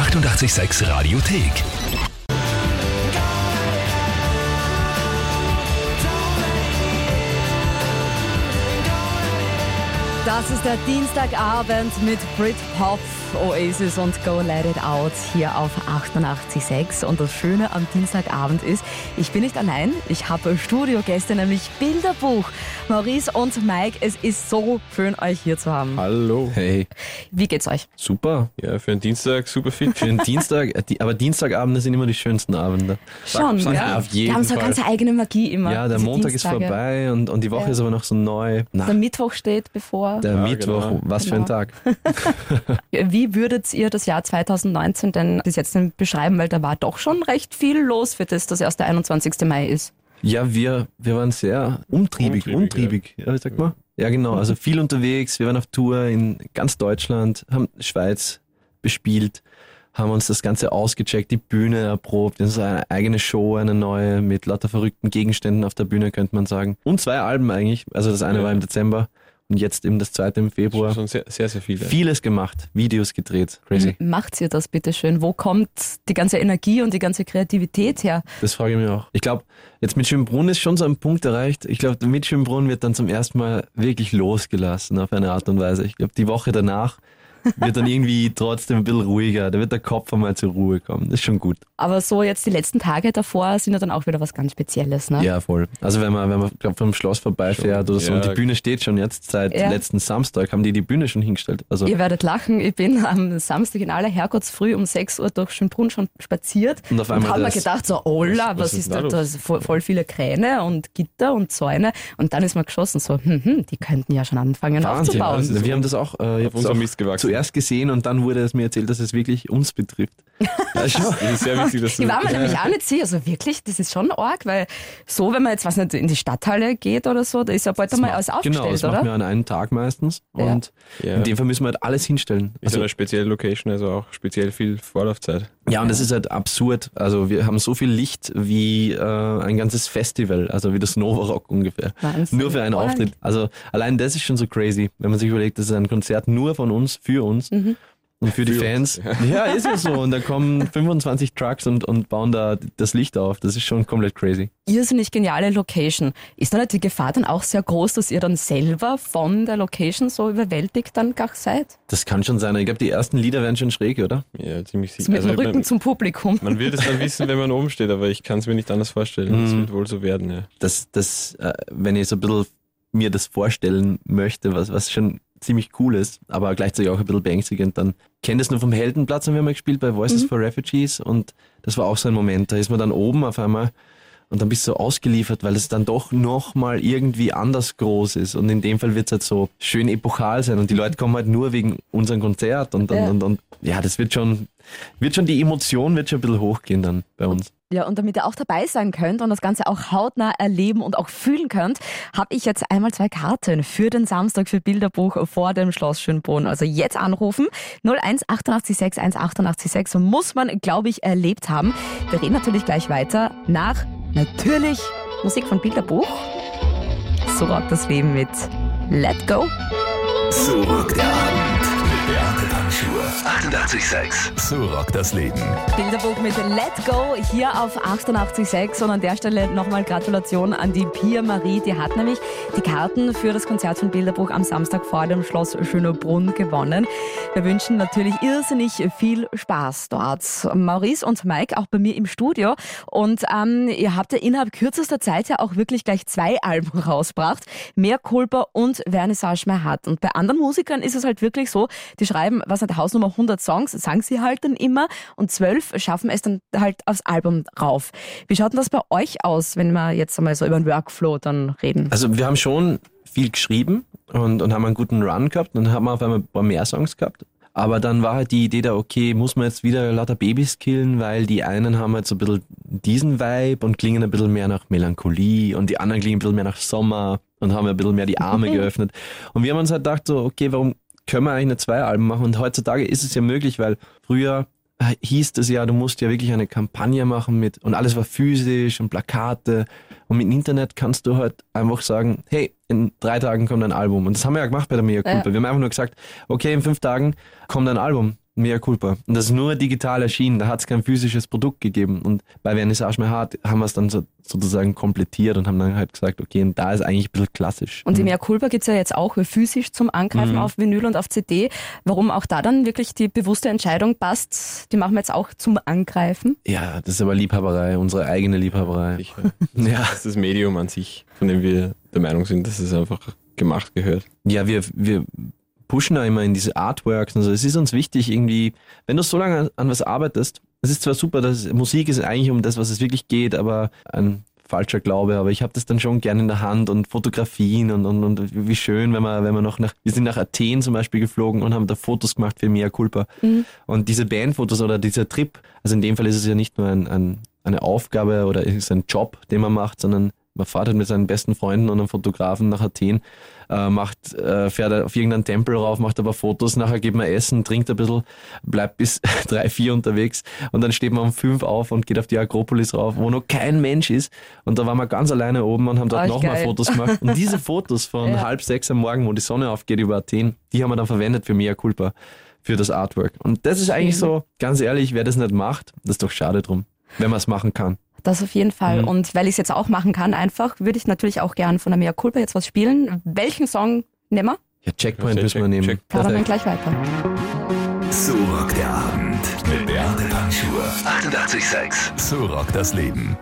886 Radiothek. Das ist der Dienstagabend mit Britpop, Oasis und Go Let It Out hier auf 88.6. Und das Schöne am Dienstagabend ist, ich bin nicht allein. Ich habe Studiogäste, nämlich Bilderbuch. Maurice und Mike, es ist so schön, euch hier zu haben. Hallo. Hey, Wie geht's euch? super. Ja, für einen Dienstag super fit. Für den Dienstag, die- aber Dienstagabende sind immer die schönsten Abende. Schon, Ja, ja. auf jeden Die haben so eine Fall. ganz eigene Magie immer. Ja, der Montag ist Dienstage. vorbei und, und die Woche Ja. ist aber noch so neu. Na, Der Mittwoch steht bevor. Der Ja, Mittwoch, genau. was für ein Genau. Tag. Wie würdet ihr das Jahr 2019 denn bis jetzt denn beschreiben? Weil da war doch schon recht viel los, für das das erst der 21. Mai ist. Ja, wir, wir waren sehr umtriebig, Umtriebig, umtriebig, ja. sag mal. Ja, genau, also viel unterwegs, wir waren auf Tour in ganz Deutschland, haben Schweiz bespielt, haben uns das Ganze ausgecheckt, die Bühne erprobt, das ist eine eigene Show, eine neue, mit lauter verrückten Gegenständen auf der Bühne, könnte man sagen. Und zwei Alben eigentlich, also das eine Ja. war im Dezember und jetzt eben das zweite im Februar. Schon sehr, sehr, sehr viele. Vieles gemacht, Videos gedreht, crazy. Macht ihr das bitte schön? Wo kommt die ganze Energie und die ganze Kreativität her? Das frage ich mich auch. Ich glaube, jetzt mit Schönbrunn ist schon so ein Punkt erreicht. Ich glaube, mit Schönbrunn wird dann zum ersten Mal wirklich losgelassen auf eine Art und Weise. Ich glaube, die Woche danach wird dann irgendwie trotzdem ein bisschen ruhiger. Da wird der Kopf einmal zur Ruhe kommen. Das ist schon gut. Aber so jetzt die letzten Tage davor sind ja dann auch wieder was ganz Spezielles, ne? Ja, voll. Also wenn man, wenn man glaub, vom Schloss vorbeifährt oder so Ja. und die Bühne steht schon jetzt seit Ja. letzten Samstag, haben die die Bühne schon hingestellt. Also Ihr werdet lachen, ich bin am Samstag in aller Herrgottsfrüh um 6 Uhr durch Schönbrunn schon spaziert Und auf einmal hab mir das. gedacht, so, holla, Was- was, was ist da da? ist voll, voll viele Kräne und Gitter und Zäune. Und dann ist mir geschossen, so, hm, hm, die könnten ja schon anfangen Wahnsinn. aufzubauen. Also, wir haben das auch, äh, Auf auch Mist gewachsen. Zuerst gesehen und dann wurde es mir erzählt, dass es wirklich uns betrifft. Ja, schon. Das ist sehr wichtig, dass du Ich war mir nämlich auch nicht sicher, also wirklich, das ist schon arg, weil so, wenn man jetzt, was nicht, in die Stadthalle geht oder so, da ist ja bald einmal alles aufgestellt, Genau, das oder? machen wir an einem Tag meistens. Und Ja. in dem Fall müssen wir halt alles hinstellen. ist Also, eine spezielle Location, also auch speziell viel Vorlaufzeit. Ja, und das ist halt absurd. Also wir haben so viel Licht wie äh, ein ganzes Festival, also wie das Nova Rock ungefähr. Wahnsinn. Nur für einen. Auftritt. Also allein das ist schon so crazy, wenn man sich überlegt, das ist ein Konzert nur von uns, für uns. Mhm. Und für die Für Fans. uns, Ja. ist ja so. Und da kommen 25 Trucks und, und bauen da das Licht auf. Das ist schon komplett crazy. irrsinnig geniale Location. Ist da nicht die Gefahr dann auch sehr groß, dass ihr dann selber von der Location so überwältigt dann gar seid? Das kann schon sein. Ich glaube, die ersten Lieder werden schon schräg, oder? Ja, ziemlich So sicher. mit dem Also, Rücken man, zum Publikum. man wird es dann wissen, wenn man oben steht, aber ich kann es mir nicht anders vorstellen. Das Mhm. wird wohl so werden, ja. das, das, äh, wenn ich so ein bisschen mir das vorstellen möchte, was, was schon ziemlich cool ist, aber gleichzeitig auch ein bisschen beängstigend, dann kennt es nur vom Heldenplatz, haben wir mal gespielt bei Voices for Refugees und das war auch so ein Moment, da ist man dann oben auf einmal und dann bist du so ausgeliefert, weil es dann doch nochmal irgendwie anders groß ist und in dem Fall wird es halt so schön epochal sein und die Leute kommen halt nur wegen unserem Konzert und, und, Ja. und, und ja, das wird schon, wird schon, die Emotion wird schon ein bisschen hochgehen dann bei uns. Ja, und damit ihr auch dabei sein könnt und das Ganze auch hautnah erleben und auch fühlen könnt, habe ich jetzt einmal zwei Karten für den Samstag für Bilderbuch vor dem Schloss Schönbrunn. Also jetzt anrufen 01 886 1886 muss man, glaube ich, erlebt haben. Wir reden natürlich gleich weiter nach natürlich Musik von Bilderbuch. So rockt das Leben mit Let Go. So rockt der Abend Panschur. 88,6. So rockt das Leben. Bilderbuch mit Let Go hier auf 88.6 und an der Stelle nochmal Gratulation an die Pia Marie. Die hat nämlich die Karten für das Konzert von Bilderbuch am Samstag vor dem Schloss Schönebrunn gewonnen. Wir wünschen natürlich irrsinnig viel Spaß dort. Maurice und Mike auch bei mir im Studio und ähm, ihr habt ja innerhalb kürzester Zeit ja auch wirklich gleich zwei Alben rausgebracht. Mehr Culpa und Vernissage mehr hat. Und bei anderen Musikern ist es halt wirklich so, die schreiben, was nicht, Hausnummer 100 Songs, sagen sie halt dann immer und zwölf schaffen es dann halt aufs Album rauf. Wie schaut denn das bei euch aus, wenn wir jetzt einmal so über den Workflow dann reden? Also wir haben schon viel geschrieben und, und haben einen guten Run gehabt und dann haben auf einmal ein paar mehr Songs gehabt. Aber dann war halt die Idee da, okay, muss man jetzt wieder lauter Babys killen, weil die einen haben halt so ein bisschen diesen Vibe und klingen ein bisschen mehr nach Melancholie und die anderen klingen ein bisschen mehr nach Sommer und haben ein bisschen mehr die Arme geöffnet. Und wir haben uns halt gedacht so, okay, warum können wir eigentlich nicht zwei Alben machen? Und heutzutage ist es ja möglich, weil früher äh, hieß das ja, du musst ja wirklich eine Kampagne machen mit, und alles war physisch und Plakate. Und mit dem Internet kannst du halt einfach sagen, hey, in drei Tagen kommt ein Album. Und das haben wir ja gemacht bei der Mea Culpa. Ja. Wir haben einfach nur gesagt, okay, in fünf Tagen kommt ein Album. Mea culpa. Und das ist nur digital erschienen, da hat es kein physisches Produkt gegeben. Und bei Vernissage mehr hart haben wir es dann so, sozusagen komplettiert und haben dann halt gesagt, okay, und da ist eigentlich ein bisschen klassisch. Und die Mea culpa gibt es ja jetzt auch physisch zum Angreifen mhm. auf Vinyl und auf CD. Warum auch da dann wirklich die bewusste Entscheidung passt, die machen wir jetzt auch zum Angreifen? Ja, das ist aber Liebhaberei, unsere eigene Liebhaberei. Sicher. Das ja. ist das Medium an sich, von dem wir der Meinung sind, dass es einfach gemacht gehört. Ja, wir, wir pushen da immer in diese Artworks und so. Es ist uns wichtig, irgendwie, wenn du so lange an was arbeitest, es ist zwar super, dass Musik ist eigentlich um das, was es wirklich geht, aber ein falscher Glaube, aber ich habe das dann schon gerne in der Hand und Fotografien und, und, und wie schön, wenn man, wenn man noch nach, wir sind nach Athen zum Beispiel geflogen und haben da Fotos gemacht für Mea Culpa. Mhm. Und diese Bandfotos oder dieser Trip, also in dem Fall ist es ja nicht nur ein, ein, eine Aufgabe oder ist es ein Job, den man macht, sondern man fährt halt mit seinen besten Freunden und einem Fotografen nach Athen, äh, macht, äh, fährt auf irgendeinen Tempel rauf, macht aber Fotos, nachher geht man essen, trinkt ein bisschen, bleibt bis drei, vier unterwegs und dann steht man um fünf auf und geht auf die Akropolis rauf, wo noch kein Mensch ist. Und da waren wir ganz alleine oben und haben dort nochmal Fotos gemacht. Und diese Fotos von ja. halb sechs am Morgen, wo die Sonne aufgeht über Athen, die haben wir dann verwendet für Mea Culpa, für das Artwork. Und das ist eigentlich so, ganz ehrlich, wer das nicht macht, das ist doch schade drum, wenn man es machen kann. Das auf jeden Fall. Mhm. Und weil ich es jetzt auch machen kann, einfach, würde ich natürlich auch gern von der Mea Culpa jetzt was spielen. Welchen Song nehmen wir? Ja, Checkpoint ja, müssen wir nehmen. Check. Dann gleich weiter. So rockt der Abend mit Beate Panschur. 88,6. So rockt das Leben.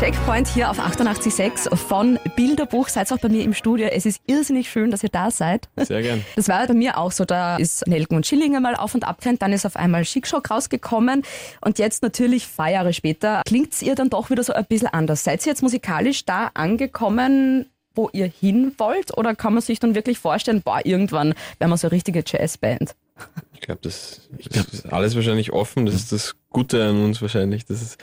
Checkpoint hier auf 88.6 von Bilderbuch. Seid auch bei mir im Studio. Es ist irrsinnig schön, dass ihr da seid. Sehr gern. Das war bei mir auch so. Da ist Nelken und Schillinger mal auf und ab trennt. Dann ist auf einmal Schickschock rausgekommen. Und jetzt natürlich, zwei Jahre später, klingt ihr dann doch wieder so ein bisschen anders. Seid ihr jetzt musikalisch da angekommen, wo ihr hin wollt? Oder kann man sich dann wirklich vorstellen, boah, irgendwann werden wir so eine richtige Jazzband? Ich glaube, das, glaub, das, ist alles wahrscheinlich offen. Das ist das Gute an uns wahrscheinlich. Das ist,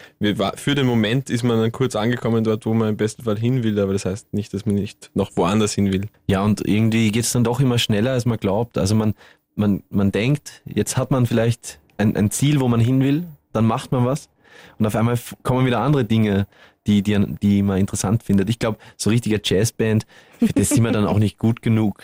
für den Moment ist man dann kurz angekommen dort, wo man im besten Fall hin will, aber das heißt nicht, dass man nicht noch woanders hin will. Ja, und irgendwie geht es dann doch immer schneller, als man glaubt. Also man, man, man denkt, jetzt hat man vielleicht ein, ein Ziel, wo man hin will, dann macht man was und auf einmal kommen wieder andere Dinge, die, die, die man interessant findet. Ich glaube, so richtiger Jazzband, für das sind wir dann auch nicht gut genug.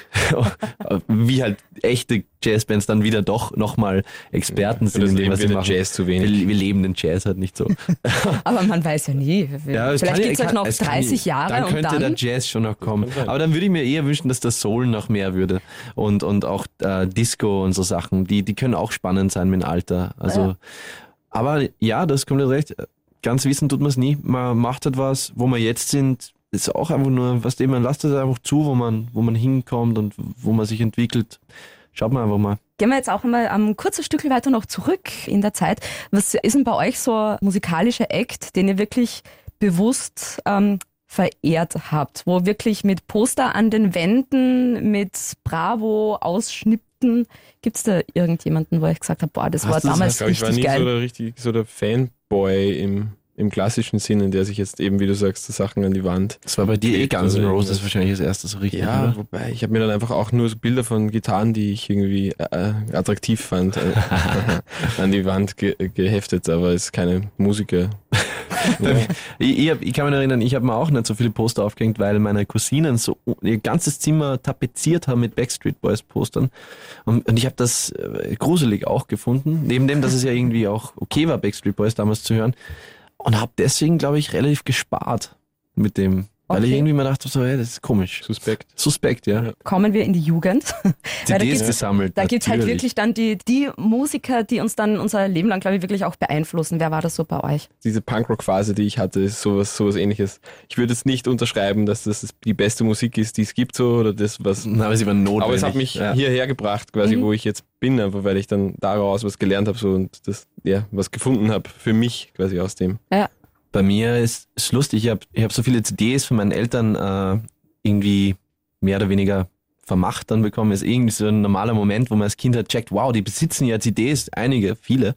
Wie halt echte Jazzbands dann wieder doch nochmal Experten sind in dem, was sie machen. Jazz zu wenig. Wir, wir, leben den Jazz halt nicht so. Aber man weiß ja nie. Ja, Vielleicht gibt es halt noch 30 Jahre dann könnte und dann, der Jazz schon noch kommen. Aber dann würde ich mir eher wünschen, dass der Soul noch mehr würde. Und, und auch äh, Disco und so Sachen, die, die können auch spannend sein mit dem Alter. Also, ja. aber ja, das kommt recht ganz wissen tut man es nie. Man macht etwas, wo wir jetzt sind, ist auch einfach nur, was dem man lasst es einfach zu, wo man, wo man hinkommt und wo man sich entwickelt. Schaut mal einfach mal. Gehen wir jetzt auch einmal ein kurzes Stück weiter noch zurück in der Zeit. Was ist denn bei euch so ein musikalischer Act, den ihr wirklich bewusst ähm, verehrt habt, wo wirklich mit Poster an den Wänden, mit Bravo-Ausschnitten, gibt es da irgendjemanden, wo ich gesagt habe, boah, das Hast war damals das, richtig ich war nie geil. So der, richtig, so der Fan Boy im, im klassischen Sinne, der sich jetzt eben, wie du sagst, Sachen an die Wand. Das war bei dir eh Guns N' Roses wahrscheinlich das erste so richtig. Ja, oder? wobei ich habe mir dann einfach auch nur so Bilder von Gitarren, die ich irgendwie äh, attraktiv fand, äh, an die Wand ge geheftet, aber es ist keine Musiker. Ich, ich, hab, ich, kann mich erinnern, ich habe mir auch nicht so viele Poster aufgehängt, weil meine Cousinen so ihr ganzes Zimmer tapeziert haben mit Backstreet Boys Postern. Und, und ich habe das äh, gruselig auch gefunden. Neben dem, dass es ja irgendwie auch okay war, Backstreet Boys damals zu hören. Und habe deswegen, glaube ich, relativ gespart mit dem Okay. Weil ich irgendwie mal dachte, so, hey, das ist komisch. Suspekt. Suspekt, ja. Kommen wir in die Jugend. CDs gesammelt. Da gibt es halt wirklich dann die, die Musiker, die uns dann unser Leben lang, glaube ich, wirklich auch beeinflussen. Wer war das so bei euch? Diese Punkrock-Phase, die ich hatte, ist sowas, sowas ähnliches. Ich würde jetzt nicht unterschreiben, dass das die beste Musik ist, die es gibt, so, oder das, was. Na, aber sie war notwendig. Aber es hat mich ja. hierher gebracht, quasi, mhm. wo ich jetzt bin, aber weil ich dann daraus was gelernt habe, so, und das, ja, was gefunden habe für mich, quasi aus dem. Ja. Bei mir ist es lustig, ich habe ich hab so viele CDs von meinen Eltern äh, irgendwie mehr oder weniger vermacht dann bekommen. Ist irgendwie so ein normaler Moment, wo man als Kind halt checkt, wow, die besitzen ja CDs, einige, viele.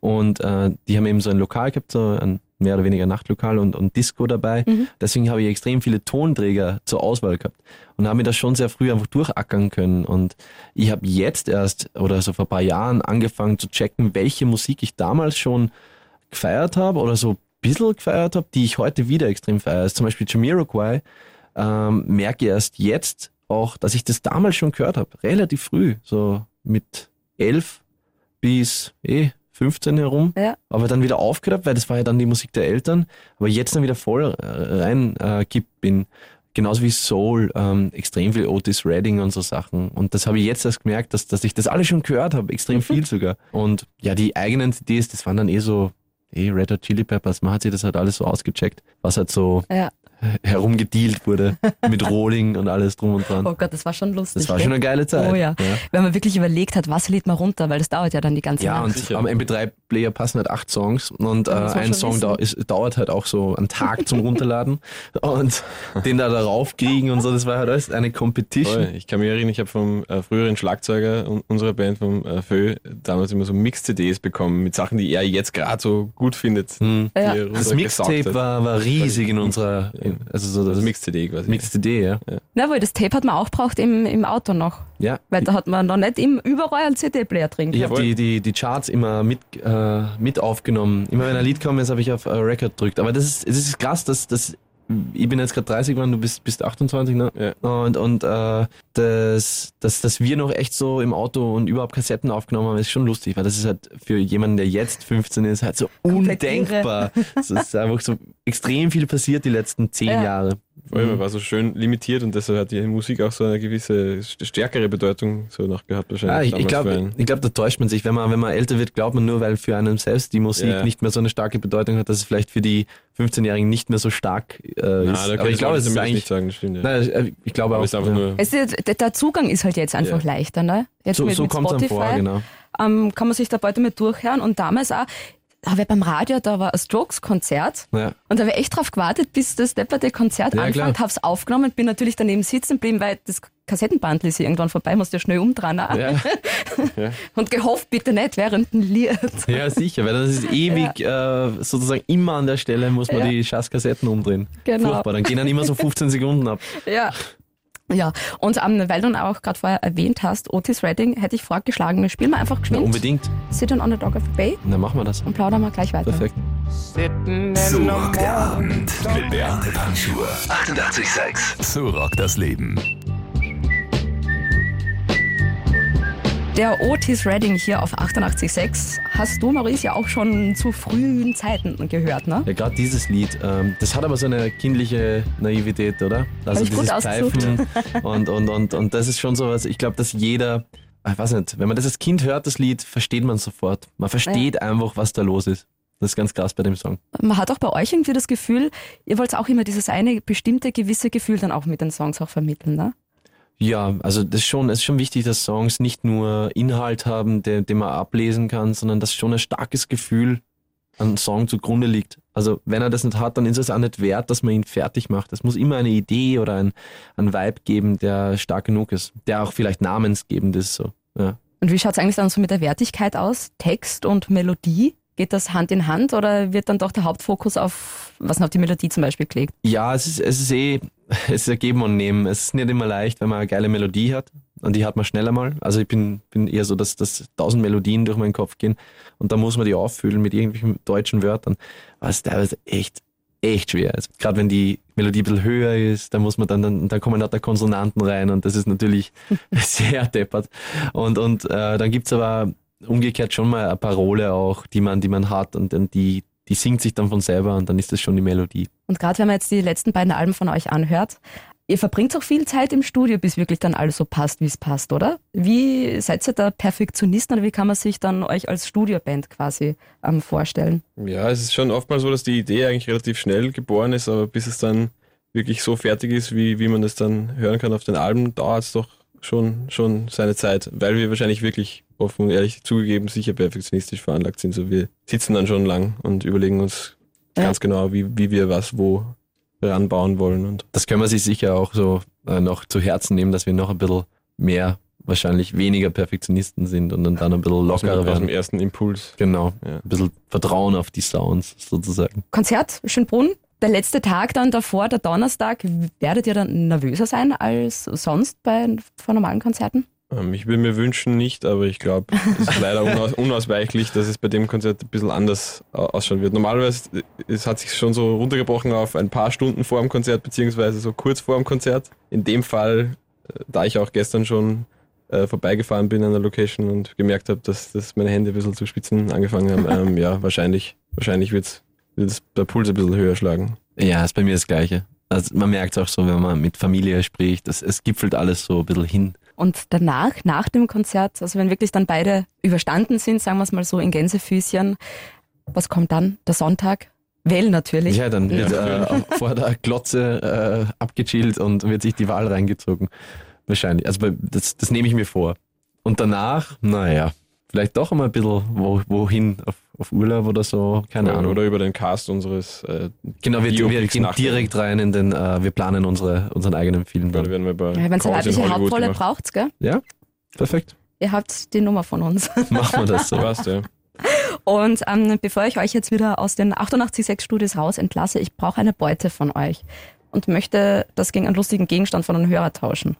Und äh, die haben eben so ein Lokal gehabt, so ein mehr oder weniger Nachtlokal und, und Disco dabei. Mhm. Deswegen habe ich extrem viele Tonträger zur Auswahl gehabt und habe mir das schon sehr früh einfach durchackern können. Und ich habe jetzt erst oder so vor ein paar Jahren angefangen zu checken, welche Musik ich damals schon gefeiert habe oder so bisschen gefeiert habe, die ich heute wieder extrem feiere, ist zum Beispiel Jamiroquai, ähm, merke erst jetzt auch, dass ich das damals schon gehört habe, relativ früh, so mit 11 bis eh 15 herum, Ja. aber dann wieder aufgehört, weil das war ja dann die Musik der Eltern, aber jetzt dann wieder voll äh, rein äh, kippt bin. Genauso wie Soul, ähm, extrem viel Otis Redding und so Sachen. Und das habe ich jetzt erst gemerkt, dass, dass ich das alles schon gehört habe, extrem viel sogar. Und ja, die eigenen CDs, das waren dann eh so, eh Red Hot Chili Peppers, man hat sich das halt alles so ausgecheckt, was halt so Ja. Herumgedealt wurde mit Rolling und alles drum und dran. Oh Gott, das war schon lustig. Das war schon eine geile Zeit. Oh ja. Wenn man wirklich überlegt hat, was lädt man runter, weil das dauert ja dann die ganze Ja, Nacht. und Sicher. am MP3-Player passen halt acht Songs und äh, Ja, ein Song dau ist, dauert halt auch so einen Tag zum Runterladen und den da darauf kriegen und so, das war halt alles eine Competition. Voll. Ich kann mich erinnern, ich habe vom äh, früheren Schlagzeuger un- unserer Band, vom äh, Fö, damals immer so Mix-CDs bekommen mit Sachen, die er jetzt gerade so gut findet. Hm. Ja. Das Mixtape war, war riesig in unserer, in, also so das das Mix-CD quasi. Mix-CD, ja. Na wohl, das Tape hat man auch braucht im, im Auto noch. Ja. Weil da hat man noch nicht im, überall einen CD-Player drin. Ich gehabt. habe die, die, die Charts immer mit, äh, mit aufgenommen. Immer wenn ein Lied kommt, ist, habe ich auf äh, Record gedrückt. Aber das ist, es ist krass, dass, dass ich bin jetzt gerade 30 geworden, du bist, bist 28, ne? Ja. Und, und äh, das, das, dass wir noch echt so im Auto und überhaupt Kassetten aufgenommen haben, ist schon lustig, weil das ist halt für jemanden, der jetzt 15 ist, halt so undenkbar. Es ist einfach so extrem viel passiert die letzten zehn Ja. Jahre. Vor allem, er war so schön limitiert und deshalb hat die Musik auch so eine gewisse st- stärkere Bedeutung so noch gehabt Ah, wahrscheinlich. ich ich glaube, glaub, da täuscht man sich. Wenn man, wenn man älter wird, glaubt man nur, weil für einen selbst die Musik Ja. nicht mehr so eine starke Bedeutung hat, dass es vielleicht für die 15-Jährigen nicht mehr so stark äh, Na, ist. Aber ich glaube, es ist nicht eigentlich. sagen, das stimmt. Ja. Nein, äh, ich glaube Aber auch. es ist einfach ja. nur, Es ist, der- Zugang ist halt jetzt einfach Ja. leichter, ne? Jetzt so mit, so mit es Spotify vor, genau. ähm, kann man sich da bald damit durchhören. Und damals auch, habe ich beim Radio, da war ein Strokes-Konzert Ja. und da habe ich echt drauf gewartet, bis das depperte Konzert Ja, anfängt, klar. hab's aufgenommen, bin natürlich daneben sitzen geblieben, weil das Kassettenbandel ist irgendwann vorbei, musst ja schnell umdrehen. Ja. Und gehofft, bitte nicht während dem Lied. ja, sicher, weil das ist ewig äh, sozusagen immer an der Stelle muss man die Schasskassetten umdrehen. Genau. Furchtbar, dann gehen dann immer so 15 Sekunden ab. Ja. Ja, und ähm, weil du auch gerade vorher erwähnt hast, Otis Redding, hätte ich vorgeschlagen, wir spielen mal einfach Na, geschwind unbedingt. Sit on the Dog of the Bay Dann machen wir das. und plaudern mal gleich weiter. Perfekt. So rockt der Abend mit Beate Panschur. 88,6. So rockt das Leben. Der Otis Redding hier auf 88.6 hast du, Maurice, ja auch schon zu frühen Zeiten gehört, ne? Ja, gerade dieses Lied, ähm, das hat aber so eine kindliche Naivität, oder? Also ich gut dieses ausgesucht. Pfeifen und, und, und, und das ist schon sowas, ich glaube, dass jeder, ich weiß nicht, wenn man das als Kind hört, das Lied, versteht man sofort. Man versteht einfach, was da los ist. Das ist ganz krass bei dem Song. Man hat auch bei euch irgendwie das Gefühl, ihr wollt auch immer dieses eine bestimmte gewisse Gefühl dann auch mit den Songs auch vermitteln, ne? Ja, also das ist schon, es ist schon wichtig, dass Songs nicht nur Inhalt haben, den, den man ablesen kann, sondern dass schon ein starkes Gefühl an Song zugrunde liegt. Also wenn er das nicht hat, dann ist es auch nicht wert, dass man ihn fertig macht. Es muss immer eine Idee oder ein, ein Vibe geben, der stark genug ist, der auch vielleicht namensgebend ist. So. Ja. Und wie schaut's eigentlich dann so mit der Wertigkeit aus? Text und Melodie? Geht das Hand in Hand oder wird dann doch der Hauptfokus auf, was auf die Melodie zum Beispiel gelegt? Ja, es ist, es ist eh, es ist ein Geben und Nehmen. Es ist nicht immer leicht, wenn man eine geile Melodie hat. Und die hat man schneller mal. Also ich bin, bin eher so, dass, dass tausend Melodien durch meinen Kopf gehen. Und da muss man die auffüllen mit irgendwelchen deutschen Wörtern. Was teilweise echt, echt schwer ist. Gerade wenn die Melodie ein bisschen höher ist, da muss man dann, dann da kommen lauter Konsonanten rein und das ist natürlich sehr deppert. Und, und äh, dann gibt's aber umgekehrt schon mal eine Parole auch, die man, die man hat und dann die, die singt sich dann von selber und dann ist das schon die Melodie. Und gerade wenn man jetzt die letzten beiden Alben von euch anhört, ihr verbringt auch viel Zeit im Studio, bis wirklich dann alles so passt, wie es passt, oder? Wie seid ihr da Perfektionisten oder wie kann man sich dann euch als Studioband quasi ähm, vorstellen? Ja, es ist schon oftmals so, dass die Idee eigentlich relativ schnell geboren ist, aber bis es dann wirklich so fertig ist, wie, wie man es dann hören kann auf den Alben, dauert es doch schon, schon seine Zeit, weil wir wahrscheinlich wirklich offen und ehrlich zugegeben sicher perfektionistisch veranlagt sind. So wir sitzen dann schon lang und überlegen uns Ja. ganz genau, wie, wie wir was wo ranbauen wollen und Das können wir sich sicher auch so äh, noch zu Herzen nehmen, dass wir noch ein bisschen mehr, wahrscheinlich weniger Perfektionisten sind und dann, dann ein bisschen aus dem, lockerer aus dem werden. ersten Impuls. Genau. Ja. Ein bisschen Vertrauen auf die Sounds sozusagen. Konzert Schönbrunn, der letzte Tag dann davor, der Donnerstag, werdet ihr dann nervöser sein als sonst bei vor normalen Konzerten? Ähm, Ich würde mir wünschen nicht, aber ich glaube, es ist leider unaus unausweichlich, dass es bei dem Konzert ein bisschen anders au- ausschauen wird. Normalerweise äh, es hat sich schon so runtergebrochen auf ein paar Stunden vor dem Konzert, beziehungsweise so kurz vor dem Konzert. In dem Fall, äh, da ich auch gestern schon äh, vorbeigefahren bin an der Location und gemerkt habe, dass, dass meine Hände ein bisschen zu spitzen angefangen haben, ähm, ja, wahrscheinlich, wahrscheinlich wird der Puls ein bisschen höher schlagen. Ja, ist bei mir das Gleiche. Also man merkt auch so, wenn man mit Familie spricht, dass es gipfelt alles so ein bisschen hin. Und danach, nach dem Konzert, also wenn wirklich dann beide überstanden sind, sagen wir es mal so in Gänsefüßchen, was kommt dann? Der Sonntag? Wählen natürlich. Ja, dann wird ja. äh, vor der Glotze äh, abgechillt und wird sich die Wahl reingezogen. Wahrscheinlich. Also das, das nehme ich mir vor. Und danach, naja, vielleicht doch einmal ein bisschen wo, wohin auf, auf Urlaub oder so, keine oder, Ahnung. Oder über den Cast unseres äh, Genau, wir, wir gehen direkt rein in den, äh, wir planen unsere, unseren eigenen Film. Dann. werden wir bei ja, wenn es eine weibliche Hauptrolle braucht, gell? Ja, perfekt. Ihr habt die Nummer von uns. Machen wir das so. Passt, ja. Und ähm, bevor ich euch jetzt wieder aus den 88.6 Studios raus entlasse, ich brauche eine Beute von euch und möchte das gegen einen lustigen Gegenstand von einem Hörer tauschen.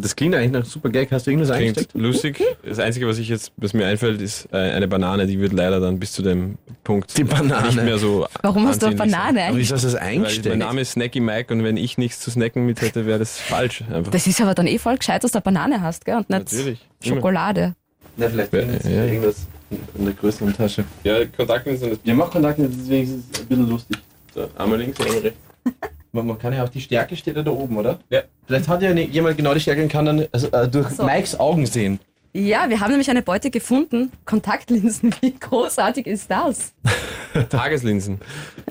Das klingt eigentlich nach super Gag. Hast du irgendwas klingt eingesteckt? lustig. Das Einzige, was ich jetzt, was mir einfällt, ist äh, eine Banane. Die wird leider dann bis zu dem Punkt die Banane. nicht mehr so. Warum hast du eine Banane? Sein. Wieso hast du das eingesteckt? Mein Name ist Snacky Mike und wenn ich nichts zu snacken mit hätte, wäre das falsch. Einfach. Das ist aber dann eh voll gescheit, dass du eine Banane hast, gell? Und nicht Natürlich. Schokolade. Na, vielleicht ja, ja. irgendwas in der größeren Tasche. Ja, Kontaktlinsen. Ja, mach Kontaktlinsen, deswegen ist es ein bisschen lustig. So, einmal links, einmal rechts. Man, kann ja auch die Stärke steht ja da oben, oder? Ja. Vielleicht hat ja jemand genau die Stärke und kann dann also, äh, durch so. Mikes Augen sehen. Ja, wir haben nämlich eine Beute gefunden. Kontaktlinsen, wie großartig ist das? Tageslinsen.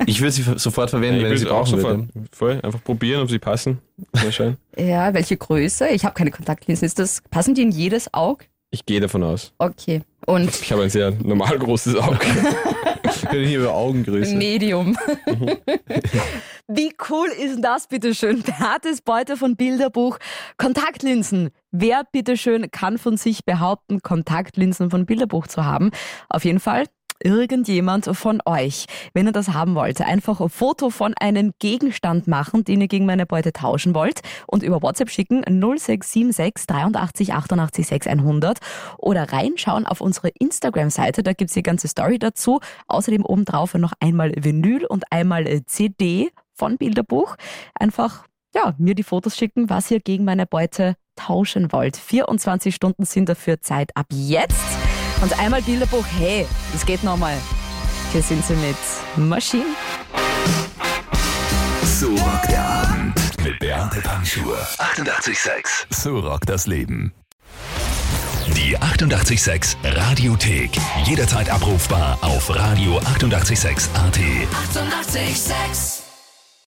Ich würde sie sofort verwenden, ja, wenn ich sie brauchen sofort. Würde. Voll, einfach probieren, ob sie passen. Mal schauen. ja, welche Größe? Ich habe keine Kontaktlinsen. Ist das, passen die in jedes Auge? Ich gehe davon aus. Okay. Und ich habe ein sehr normal großes Auge. Ich rede hier über Augengröße. Medium. Wie cool ist denn das, bitteschön? Beates Beute von Bilderbuch. Kontaktlinsen. Wer, bitteschön, kann von sich behaupten, Kontaktlinsen von Bilderbuch zu haben? Auf jeden Fall irgendjemand von euch, wenn ihr das haben wollt, einfach ein Foto von einem Gegenstand machen, den ihr gegen meine Beute tauschen wollt und über WhatsApp schicken 0676 83 88 6100 oder reinschauen auf unsere Instagram-Seite, da gibt's die ganze Story dazu. Außerdem obendrauf noch einmal Vinyl und einmal CD von Bilderbuch. Einfach ja, mir die Fotos schicken, was ihr gegen meine Beute tauschen wollt. 24 Stunden sind dafür Zeit ab jetzt. Und einmal Bilderbuch, hey, das geht nochmal. Hier sind sie mit Maschine. So rockt der Abend mit Beate Panschur. 88,6. So rockt das Leben. Die 88,6 Radiothek. Jederzeit abrufbar auf radio886.at. 88,6.